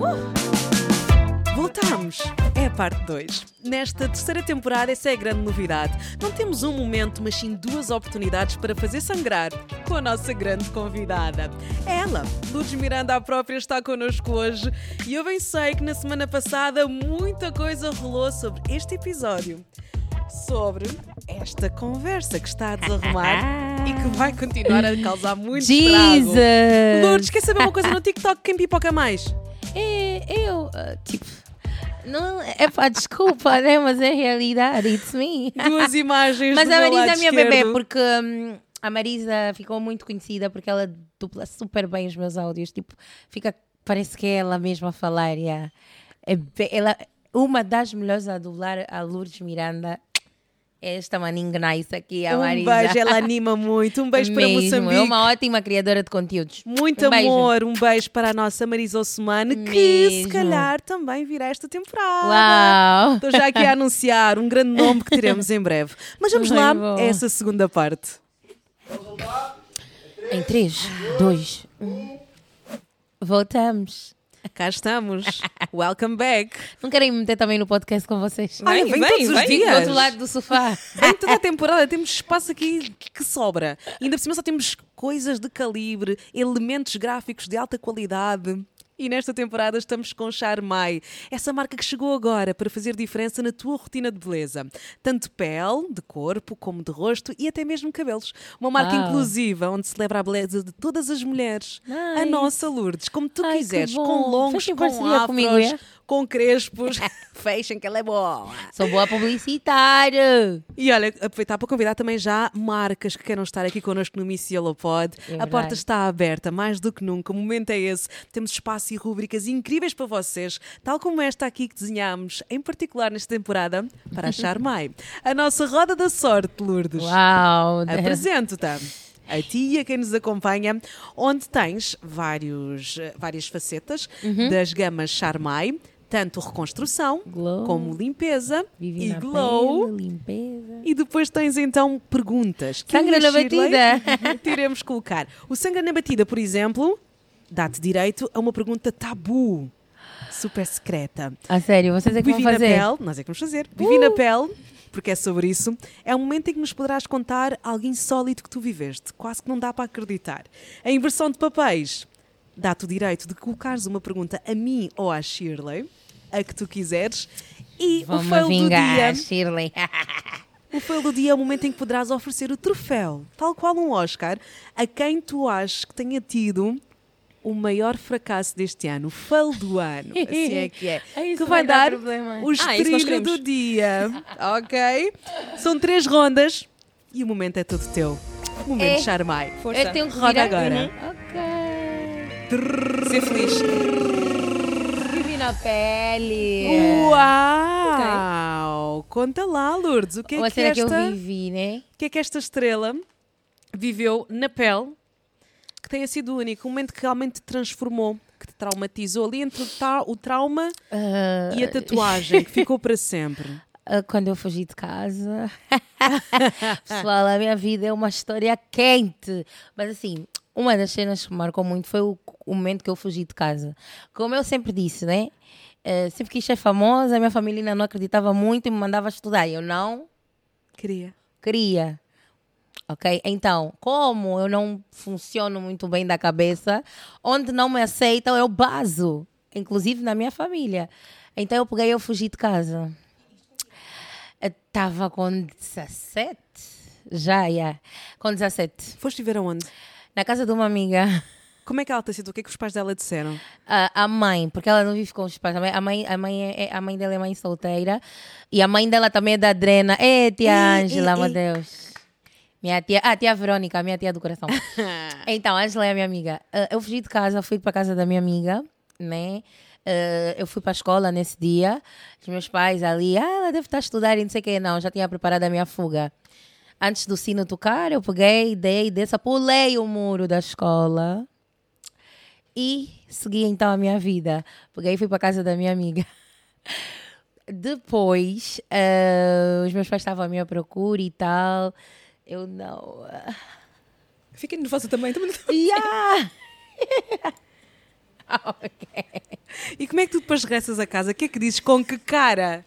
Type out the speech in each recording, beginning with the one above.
Uh! Voltamos! É a parte 2. Nesta terceira temporada, essa é a grande novidade. Não temos um momento, mas sim duas oportunidades para fazer sangrar com a nossa grande convidada. Ela, Lourdes Miranda, a própria, está connosco hoje e eu bem sei que na semana passada muita coisa rolou sobre este episódio. Sobre esta conversa que está a desarrumar e que vai continuar a causar muito Jesus! estrago. Lourdes, quer saber uma coisa no TikTok? Quem pipoca mais? É, eu, ah, tipo, não, é pá, desculpa, né? Mas é realidade, it's me. Duas imagens Mas a Marisa é minha bebê, esquerdo. porque hum, a Marisa ficou muito conhecida porque ela dupla super bem os meus áudios. Tipo, fica, parece que é ela mesma a falar. yeah. É, ela, uma das melhores a dublar a Lourdes Miranda esta maninha nice aqui, a Um Marisa. beijo, ela anima muito. Um beijo para Mesmo, Moçambique. É uma ótima criadora de conteúdos. Muito Um beijo. amor, um beijo para a nossa Marisa Ossumane, que se calhar também virá esta temporada. Uau! Estou já aqui a anunciar um grande nome que teremos em breve. Mas vamos lá bom. a essa segunda parte. Em 3, 2, 1. Voltamos. Cá estamos. Welcome back. Não querem me meter também no podcast com vocês? Olha, vem, todos os Do dias. outro lado do sofá. Em toda a temporada temos espaço aqui que sobra. E ainda por cima só temos coisas de calibre, elementos gráficos de alta qualidade. E nesta temporada estamos com Charmai, essa marca que chegou agora para fazer diferença na tua rotina de beleza. Tanto pele, de corpo, como de rosto e até mesmo cabelos. Uma marca inclusiva onde celebra a beleza de todas as mulheres. A Nice. nossa Lourdes, como tu Ai, quiseres, com longos, com afros, comigo, é? Com crespos. Fechem que ela é boa. Sou boa publicitária. E olha, aproveitar para convidar também já marcas que queiram estar aqui connosco no Miss Yellow Pod. É a verdade. porta está aberta, mais do que nunca. O momento é esse. Temos espaço e rubricas incríveis para vocês, tal como esta aqui que desenhámos, em particular nesta temporada, para a Charmai. A nossa roda da sorte, Lourdes. Uau! Apresento-te. A ti e a quem nos acompanha, onde tens vários, várias facetas Uhum. das gamas Charmai, tanto reconstrução Glow. como limpeza Vivi e na glow. pele, limpeza. E depois tens então perguntas. que Sangue eu e a na batida. Tiremos colocar. O sangue na batida, por exemplo, dá-te direito a uma pergunta tabu. Super secreta. A sério, vocês é que Vivi vão na fazer? pele, nós é que vamos fazer. Vivi na pele, porque é sobre isso. É um momento em que nos poderás contar algo insólito que tu viveste. Quase que não dá para acreditar. A inversão de papéis dá-te o direito de colocares uma pergunta a mim ou à Shirley, a que tu quiseres. E o Vão-me fail do dia vingar, Shirley. o fail do dia é o momento em que poderás oferecer o troféu, tal qual um Oscar, a quem tu achas que tenha tido o maior fracasso deste ano, o fail do ano, assim é que é. É que vai vai dar dar o Ah, estrilho queremos. do dia, ok? São três rondas e o momento é todo teu. Momento É. Charmai. Força. Eu tenho que Roda virar. agora. Uhum. Ser feliz. Vivi na pele. Uau! Conta lá, Lourdes, o que é Uma que cena que eu esta... vivi, né? O que é que esta estrela viveu na pele que tenha sido único, um momento que realmente te transformou, que te traumatizou ali entre o, trauma Ah, e a tatuagem que ficou para sempre. ah, quando eu fugi de casa. Pessoal, a minha vida é uma história quente. Mas assim, uma das cenas que me marcou muito foi o, o momento que eu fugi de casa. Como eu sempre disse, né? Eh, sempre quis ser famosa, a minha família ainda não acreditava muito e me mandava estudar. E eu não Queria. queria. Ok? Então, como eu não funciono muito bem da cabeça, onde não me aceitam, eu baso. Inclusive na minha família. Então eu peguei e eu fugi de casa. Estava com 17. Já, já. Com 17. Foste ver aonde? Na casa de uma amiga. Como é que ela te aceitou? O que é que os pais dela disseram? A, a mãe, porque ela não vive com os pais. A mãe, a mãe, é, é- a mãe dela é mãe solteira. E a mãe dela também é da Drena. Ei, tia Ângela, meu. Deus. Minha tia, ah, tia Verônica, minha tia do coração. então, a Ângela é a minha amiga. Ah, eu fugi de casa, fui para casa da minha amiga, né? Ah, eu fui para a escola nesse dia. Os meus pais ali, ah, ela deve estar a estudar e não sei o que. Não, já tinha preparado a minha fuga. Antes do sino tocar, eu peguei, dei, dessa, pulei o muro da escola e segui então a minha vida. Peguei e fui para casa da minha amiga. Depois, ah, os meus pais estavam à minha procura e tal. Eu não. ah, Fiquei nervosa também. também. Yeah! E como é que tu depois regressas a casa? O que é que dizes? Com que cara?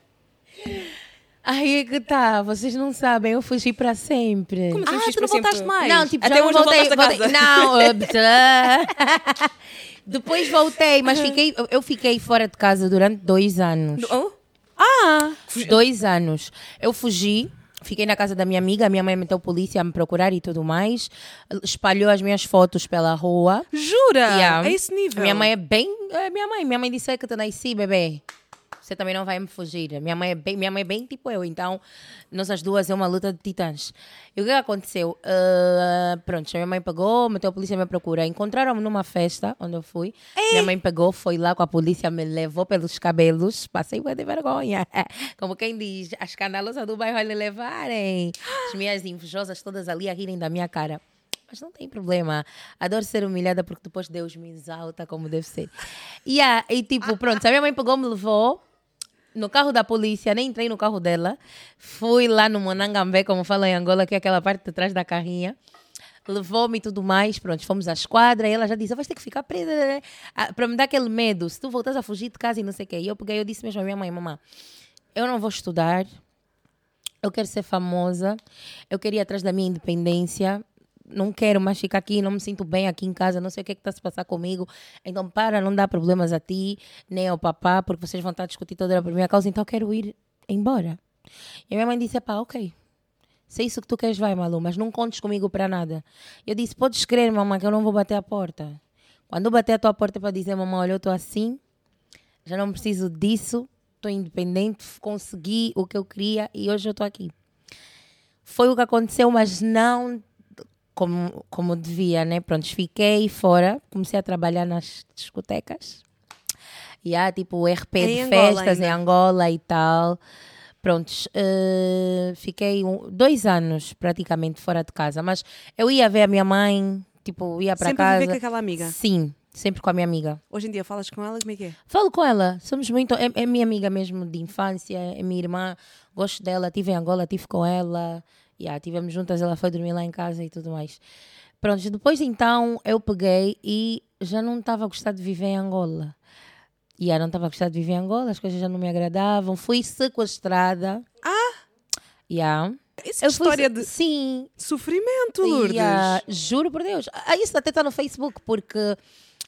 Aí é que tá, vocês não sabem, eu fugi para sempre. Como assim ah, tu não voltaste sempre? mais? Não, tipo, Até já hoje não não voltei, voltei- casa. Não, depois voltei, mas fiquei, eu fiquei fora de casa durante dois anos. Oh? Ah! Dois anos. Eu fugi, fiquei na casa da minha amiga, a minha mãe meteu polícia a me procurar e tudo mais. Espalhou as minhas fotos pela rua. Jura? Yeah. A esse nível? Minha mãe é bem. É minha mãe. Minha mãe disse "É que tu nasci, bebê. Você também não vai me fugir. Minha mãe é bem, minha mãe é bem tipo eu, então nós duas é uma luta de titãs. E o que aconteceu? Ah, pronto, a minha mãe pegou, meteu a polícia a me procura. Encontraram-me numa festa onde eu fui. Minha mãe pegou, foi lá com a polícia, me levou pelos cabelos. Passei uma de vergonha. Como quem diz, a escandalosa do bairro lhe levarem. As minhas invejosas todas ali a rirem da minha cara. Mas não tem problema. Adoro ser humilhada porque depois Deus me exalta como deve ser. E, ah, e tipo, pronto, a minha mãe pegou, me levou no carro da polícia, nem entrei no carro dela. Fui lá no Monangambé, como fala em Angola, que é aquela parte de trás da carrinha. Levou-me e tudo mais, pronto, fomos à esquadra e ela já disse, vais ter que ficar presa, né? Ah, para me dar aquele medo, se tu voltas a fugir de casa e não sei o quê. E eu peguei, eu disse mesmo à minha mãe, mamãe, eu não vou estudar, eu quero ser famosa, eu queria ir atrás da minha independência, não quero mais ficar aqui, não me sinto bem aqui em casa, não sei o que é que está se passar comigo. Então, para não dar problemas a ti, nem ao papá, porque vocês vão estar a discutir toda a minha causa, então eu quero ir embora. E a minha mãe disse: pá, ok. Se é isso que tu queres, vai, Malu, mas não contes comigo para nada. Eu disse: podes crer, mamãe, que eu não vou bater a porta. Quando eu bater a tua porta para dizer, mamãe, olha, eu estou assim, já não preciso disso, estou independente, consegui o que eu queria e hoje eu estou aqui. Foi o que aconteceu, mas não como, como devia, né? Pronto, fiquei fora, comecei a trabalhar nas discotecas. E há tipo RP Em de Angola festas em ainda? Angola e tal. Prontos, eh, fiquei um- dois anos praticamente fora de casa, mas eu ia ver a minha mãe, tipo, ia para Sempre casa. viver com aquela amiga? Sim, sempre com a minha amiga. Hoje em dia falas com ela, como é que é? Falo com ela, somos muito. É, é minha amiga mesmo de infância, é minha irmã, gosto dela. Estive em Angola, estive com ela, yeah, estivemos juntas, ela foi dormir lá em casa e tudo mais. Pronto, depois então eu peguei e já não estava a gostar de viver em Angola. E yeah, não estava a gostar de viver em Angola, as coisas já não me agradavam. Fui sequestrada. Ah! Yeah. Isso é Eu fui história se- de Sim, sofrimento, Lourdes. e, ah, juro por Deus. Ah, isso até está no Facebook, porque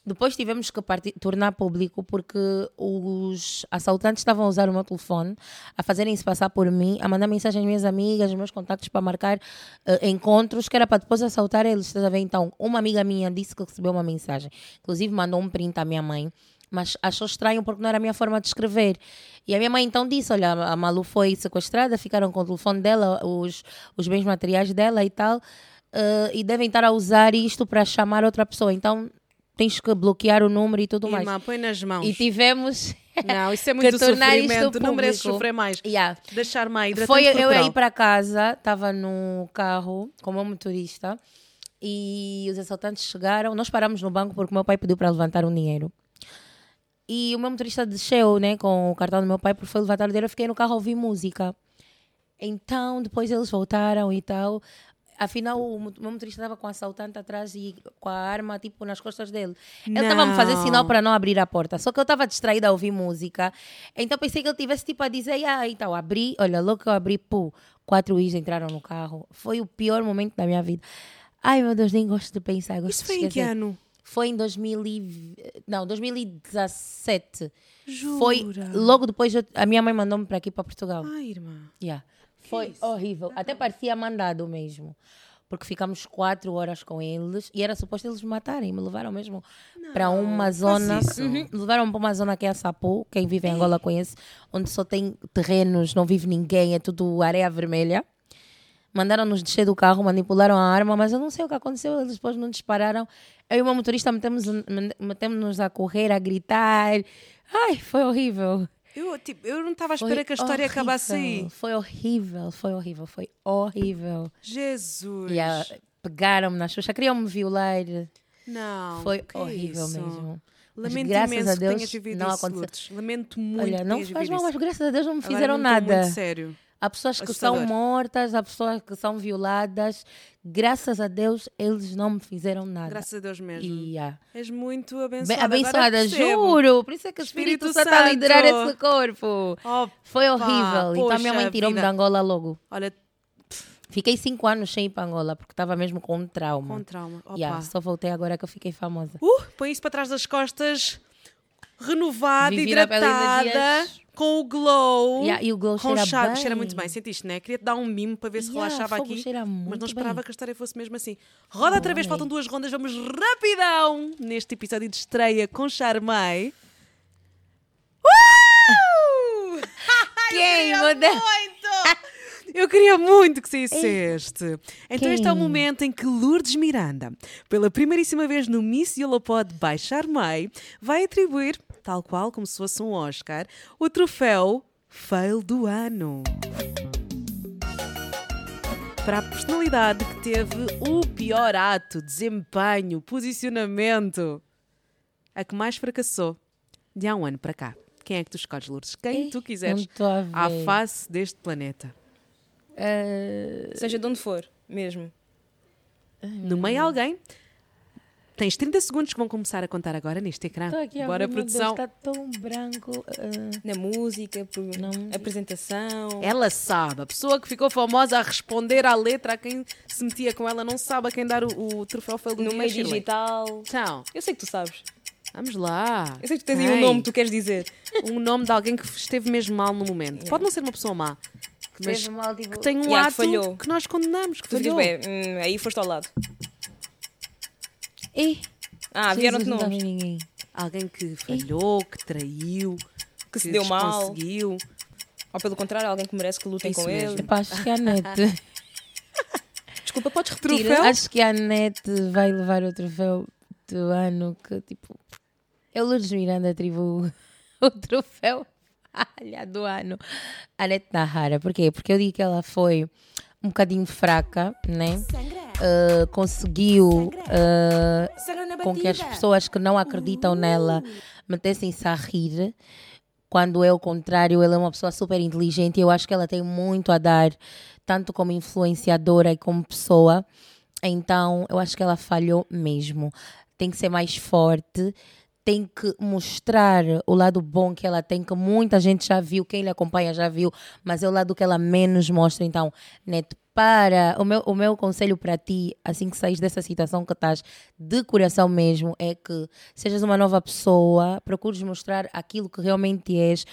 depois tivemos que parti- tornar público porque os assaltantes estavam a usar o meu telefone, a fazerem-se passar por mim, a mandar mensagem às minhas amigas, aos meus contactos para marcar eh, encontros, que era para depois assaltar eles. Estás a ver? Então, uma amiga minha disse que recebeu uma mensagem, inclusive mandou um print à minha mãe. Mas achou estranho porque não era a minha forma de escrever. E a minha mãe então disse: Olha, a Malu foi sequestrada, ficaram com o telefone dela, os, os bens materiais dela e tal, eh, e devem estar a usar isto para chamar outra pessoa. Então tens que bloquear o número e tudo mais. Põe nas mãos. E tivemos. Não, isso é muito sofrimento. Não mereces público. sofrer mais. Yeah. Deixar mais Foi eu ir para casa, estava no carro com o meu motorista e os assaltantes chegaram. Nós paramos no banco porque o meu pai pediu para levantar um dinheiro. E o meu motorista desceu né, com o cartão do meu pai porque foi levantar o dinheiro. Eu fiquei no carro a ouvir música. Então, depois eles voltaram e tal. Afinal, o meu motorista estava com o assaltante atrás e com a arma, tipo, nas costas dele. Ele estava a me fazer sinal para não abrir a porta. Só que eu estava distraída a ouvir música. Então, pensei que ele tivesse, tipo, a dizer, ah, então, abri, olha, logo que eu abri, pô, quatro is entraram no carro. Foi o pior momento da minha vida. Ai, meu Deus, nem gosto de pensar. Gosto Isso foi em que ano? Foi em 2000 e... Não, 2017. Jura? Foi logo depois, eu- a minha mãe mandou-me para aqui, para Portugal. Ai, irmã. Yeah. Foi horrível. Até parecia mandado mesmo. Porque ficamos quatro horas com eles e era suposto eles me matarem. Me levaram mesmo para uma zona. isso. Uhum, me levaram para uma zona que é a Sapu. Quem vive em Angola conhece. Onde só tem terrenos, não vive ninguém, é tudo areia vermelha. Mandaram-nos descer do carro, manipularam a arma, mas eu não sei o que aconteceu. Eles depois não dispararam. Eu e o meu motorista metemos- metemos-nos a correr, a gritar. Ai, foi horrível. Eu, tipo, eu não estava à espera que a história horrível. acabasse aí. Foi horrível, foi horrível, foi horrível. Jesus. E ah, pegaram-me na xuxa, queriam-me violar. Não. Foi é horrível mesmo. Mas Lamento graças imenso a que Deus não aconteceu. Lamento muito Olha, não faz mal, mas graças a Deus não me Agora fizeram estou nada. muito sério. Há pessoas que são Assustador. mortas, há pessoas que são violadas. Graças a Deus, eles não me fizeram nada. Graças a Deus mesmo. E, ah, És muito bem abençoada. abençoada, juro. Por isso é que o Espírito Espírito Santo está a liderar esse corpo. Oh, Foi pá, horrível. então minha mãe tirou-me de Angola logo. Olha, Fiquei cinco anos sem ir para Angola, porque estava mesmo com um trauma. com trauma. Opa. Yeah, só voltei agora que eu fiquei famosa. Uh, põe isso para trás das costas, renovada, pelas hidratada. Com o glow. Yeah, e o glow com cheira chá, bem. cheira muito bem, sentiste, né? Queria-te dar um mimo para ver se Yeah, relaxava aqui. Mas não esperava bem. que a história fosse mesmo assim. Roda outra vez, faltam duas rondas, vamos rapidão neste episódio de estreia com Charmei. Uh! Quem? Eu Meu queria Deus. muito! Eu queria muito que saísse este. Então este é o Quem? momento em que Lourdes Miranda, pela primeiríssima vez no Miss Yolopod by Charmei, vai atribuir, tal qual como se fosse um Oscar, o troféu Fail do Ano. Para a personalidade que teve o pior ato, desempenho, posicionamento, a que mais fracassou de há um ano para cá. Quem é que tu escolhes, Lourdes? Quem Ei, tu quiseres à face deste planeta. Eh, Seja de onde for, mesmo. No meio alguém. Tens 30 segundos que vão começar a contar agora neste ecrã. Estou aqui a Bora, ver, meu Deus, produção. está tão branco. eh, Na música, por Não. apresentação. Ela sabe. A pessoa que ficou famosa a responder à letra a quem se metia com ela não sabe a quem dar o, o troféu do no meio digital. Então, Eu sei que tu sabes. vamos lá. Eu sei que tu tens aí um nome que tu queres dizer. Um nome de alguém que esteve mesmo mal no momento. Pode não ser uma pessoa má, mas mal, tipo, que tem um Yeah, que ato falhou. que nós condenamos, que Tu dizes, falhou. bem, hum, aí foste ao lado. Ih, Ah, Jesus, vieram-te nomes. ninguém. Alguém que falhou, que traiu, Que se deu mal. conseguiu. Ou pelo contrário, alguém que merece que lutem Isso com mesmo. ele. Acho que a Net. Desculpa, podes repetir? Troféu? acho que a Net vai levar o troféu do ano que, tipo. Eu, Lourdes Miranda, atribuo o troféu falha do ano à Net Nahara. Por quê? Porque eu digo que ela foi um bocadinho fraca, né? Uh, conseguiu uh, com que as pessoas que não acreditam nela metessem-se a rir. Quando é o contrário, ela é uma pessoa super inteligente e eu acho que ela tem muito a dar, tanto como influenciadora e como pessoa. Então, eu acho que ela falhou mesmo. Tem que ser mais forte, tem que mostrar o lado bom que ela tem, que muita gente já viu, quem lhe acompanha já viu, mas é o lado que ela menos mostra. Então, Neto, para. O meu, o meu conselho para ti, assim que saís dessa situação que estás, de coração mesmo, é que sejas uma nova pessoa, procures mostrar aquilo que realmente és.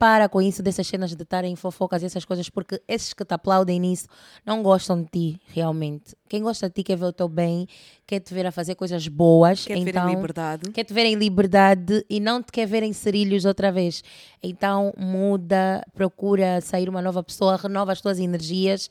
Para com isso dessas cenas de estarem em fofocas e essas coisas, porque esses que te aplaudem nisso não gostam de ti, realmente. Quem gosta de ti quer ver o teu bem, quer te ver a fazer coisas boas. Quer te ver então, em liberdade. quer te ver em liberdade e não te quer ver em cerilhos outra vez. Então muda, procura sair uma nova pessoa, renova as tuas energias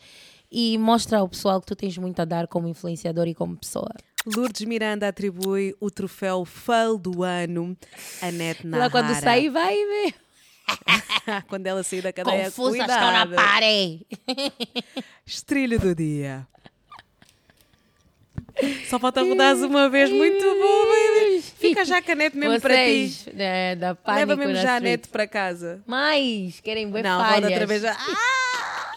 e mostra ao pessoal que tu tens muito a dar como influenciador e como pessoa. Lourdes Miranda atribui o troféu Fail do ano a Net Nahara. Lá quando sair, vai ver. quando ela sair da cadeia, Confusas estão na cuidado. parede. Estrilho do dia. Só falta rodares uma vez. Muito bom, baby. Fica já a canete mesmo para ti. Vocês, da, da Leva mesmo já a net para casa. Mais, querem ver Não, falhas. roda outra vez. já. Ah!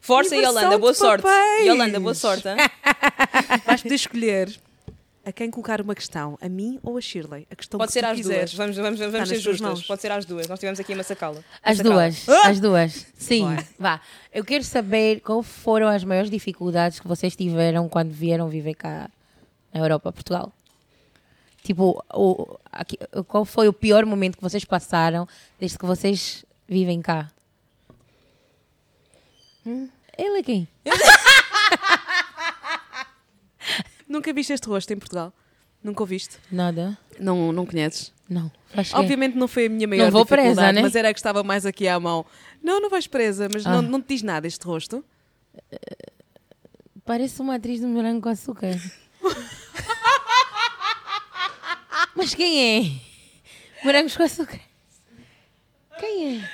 Força Yolanda, boa sorte. Yolanda, boa sorte. hein? Vais poder escolher a quem colocar uma questão, a mim ou a Shirley. A questão Pode que ser às quiseres. duas. Vamos, vamos, vamos ser justas. mãos. Pode ser às duas. Nós estivemos aqui a massacá-la. As Massacá-la. duas, Ah! as duas. Sim, vá. Eu quero saber qual foram as maiores dificuldades que vocês tiveram quando vieram viver cá na Europa, Portugal. Tipo, o, aqui- qual foi o pior momento que vocês passaram desde que vocês vivem cá? Ele é quem? Nunca viste este rosto em Portugal? Nunca ouviste? Nada. Não, não conheces? Não. Obviamente não foi a minha maior Não vou presa, né? mas era a que estava mais aqui à mão. Não, não vais presa, mas Ah. não, não te diz nada este rosto. Parece uma atriz do Morango com Açúcar. Mas quem é? Morangos com Açúcar. Quem é?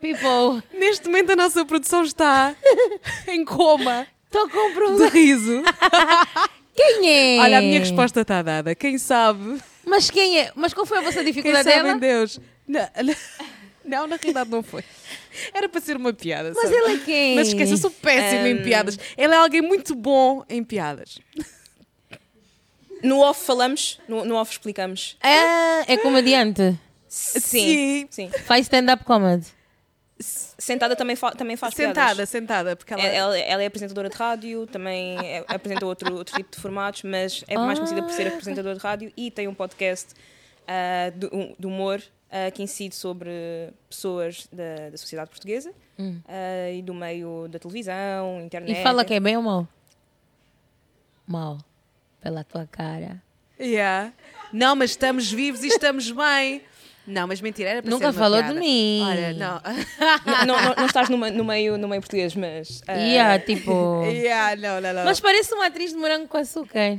People, Neste momento a nossa produção está em coma estou com um de problema. riso. Quem é? Olha, a minha resposta está dada. Quem sabe? Mas quem é? Mas qual foi a vossa Quem dificuldade sabe dela? Deus? Não, não, na realidade não foi. Era para ser uma piada. Mas sabe? ele é quem? Mas esquece, eu sou péssima em Ahm. piadas. Ele é alguém muito bom em piadas. No off falamos, no, no off explicamos. Ah, é comediante. Sim. Sim. Faz stand-up comedy. Sentada também, fa também faz sentada, piadas. sentada, porque ela. É- Ela, ela é apresentadora de rádio, também é- apresenta outro, outro tipo de formatos, mas é mais conhecida por ser apresentadora de rádio e tem um podcast ah, de, um- de humor ah, que incide sobre pessoas da, da sociedade portuguesa ah, e do meio da televisão, internet. E fala que é bem ou mal? Mal. Pela tua cara. Yeah. Não, mas estamos vivos e estamos bem. Não, mas mentira, era para Nunca ser uma falou piada. de mim. Olha, não. não, não, não- estás no, me- no meio, no meio português, mas. ah, Yeah, tipo. yeah, não, não, não. Mas parece uma atriz de morango com açúcar.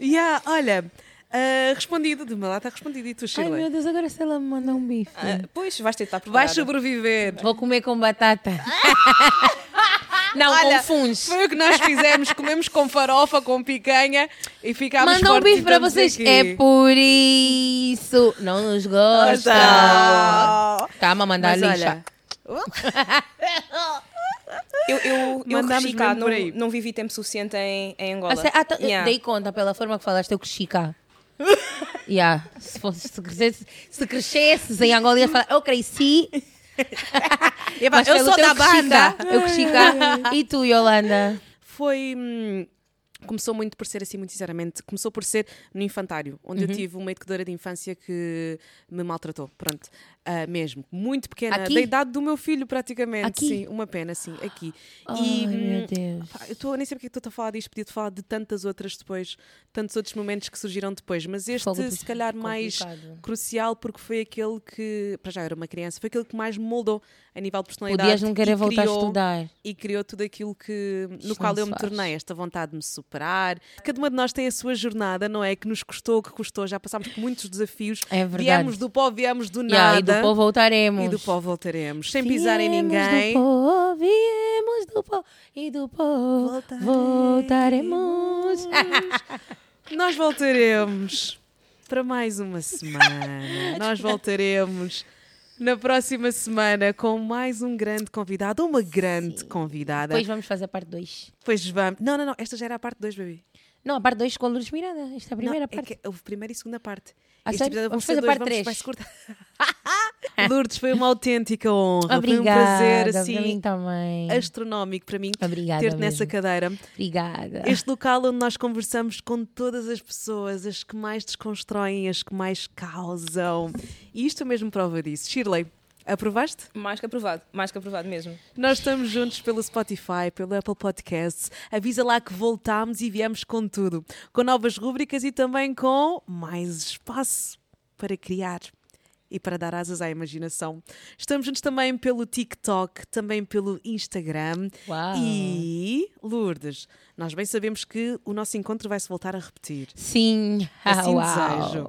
Yeah, olha, ah, respondido, de uma lata respondido. E tu, Ai Shirley? meu Deus, agora se ela me mandar um bife. ah, pois, vais ter de estar Vais preparada. sobreviver. Vou comer com batata. Não Olha, confundes. Foi o que nós fizemos. Comemos com farofa, com picanha e ficámos Manda um bife para vocês. aqui. É por isso. Não nos gostam. Tá. Calma, mandar Mas lixa. Eu, eu, eu cresci cá, não, não vivi tempo suficiente em, em Angola. Ah, ah, tá- eu Yeah. Dei conta pela forma que falaste, eu cresci cá. yeah. se, fosse, se, crescesse, se crescesses em Angola, ia falar, eu cresci. Eba, eu sou da banda. Eu cresci cá. E tu, Yolanda? Foi. hum, começou muito por ser assim, muito sinceramente. Começou por ser no infantário, onde Uhum. eu tive uma educadora de infância que me maltratou. Pronto. Ah, mesmo. Muito pequena. Aqui? Da idade do meu filho, praticamente. Aqui? Sim, uma pena, sim, aqui. Ai, e. meu hum, Deus. pá, eu tô, nem sei porque é estou a falar disto, podia-te falar de tantas outras depois, tantos outros momentos que surgiram depois, mas este, se calhar, mais complicado. crucial, porque foi aquele que, para já era uma criança, foi aquele que mais me moldou a nível de personalidade. Podias não querer voltar a criou- estudar. e criou tudo aquilo que, no Isto qual não eu me faz. tornei, esta vontade de me superar. Cada uma de nós tem a sua jornada, não é? Que nos custou, que custou, já passámos por muitos desafios. É verdade. Viemos do pó, viemos do Yeah, nada. e do pó voltaremos. E do pó voltaremos, sem pisar em Viemos ninguém. Do pó, viemos do pó e do pó voltaremos. Nós voltaremos para mais uma semana. Nós voltaremos na próxima semana com mais um grande convidado, uma grande convidada. Depois vamos fazer a parte 2. Pois vamos. Não, não, não, esta já era a parte 2, baby. Não, a parte 2 com Lourdes Miranda. Esta é a primeira não, parte. É que houve primeira e segunda parte. Ah, Este episódio Vamos fazer dois, parte três. vai-se cortar. Lourdes, foi uma autêntica honra. Obrigada. foi um prazer para assim também. astronómico para mim ter-te nessa cadeira. Obrigada. Este local onde nós conversamos com todas as pessoas, as que mais desconstroem, as que mais causam. E isto é mesmo prova disso. Shirley, aprovaste? Mais que aprovado, mais que aprovado mesmo. Nós estamos juntos pelo Spotify, pelo Apple Podcasts. Avisa lá que voltámos e viemos com tudo. Com novas rúbricas e também com mais espaço para criar e para dar asas à imaginação. Estamos juntos também pelo TikTok, também pelo Instagram. Uau. E, Lourdes, nós bem sabemos que o nosso encontro vai se voltar a repetir. Sim. Assim Ah, desejo.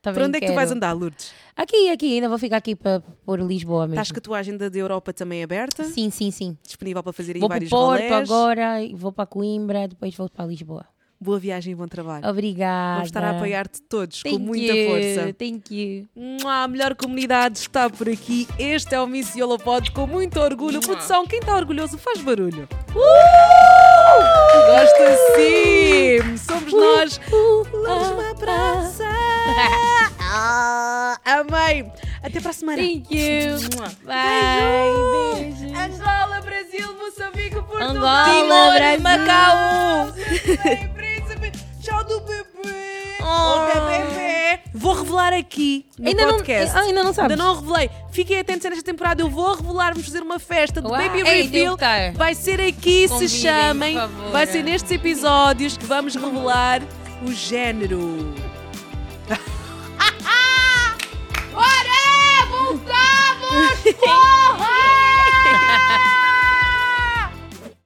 Também Para onde é que tu vais quero. andar, Lourdes? Aqui, aqui. Ainda vou ficar aqui para por Lisboa mesmo. Estás com a tua agenda da Europa também aberta? Sim, sim, sim. Disponível para fazer aí Vou para o vários Porto rolés? agora, vou para Coimbra, depois vou para Lisboa. Boa viagem e bom trabalho. Obrigada. Vamos estar a apoiar-te todos Thank com muita you, força. Thank you. A melhor comunidade está por aqui. Este é o Miss Yolo Pod com muito orgulho. Produção, quem está orgulhoso faz barulho. Gosta sim! Somos nós. Vamos uma abraça. Ah, amei. Até para a semana. Thank you. Bye. Beijo. Angola, Brasil, Moçambique, Portugal. Angola, Timor, Brasil. Macau. Oh, Vou revelar aqui no ainda podcast. Não, ainda não sabes. Ainda não revelei. Fiquem atentos nesta temporada. Eu vou revelar, vamos fazer uma festa do Uau, Baby ei, Reveal. Tá. Vai ser aqui, se chamem. Vai ser nestes episódios que vamos revelar o género. Ora, voltamos! Porra!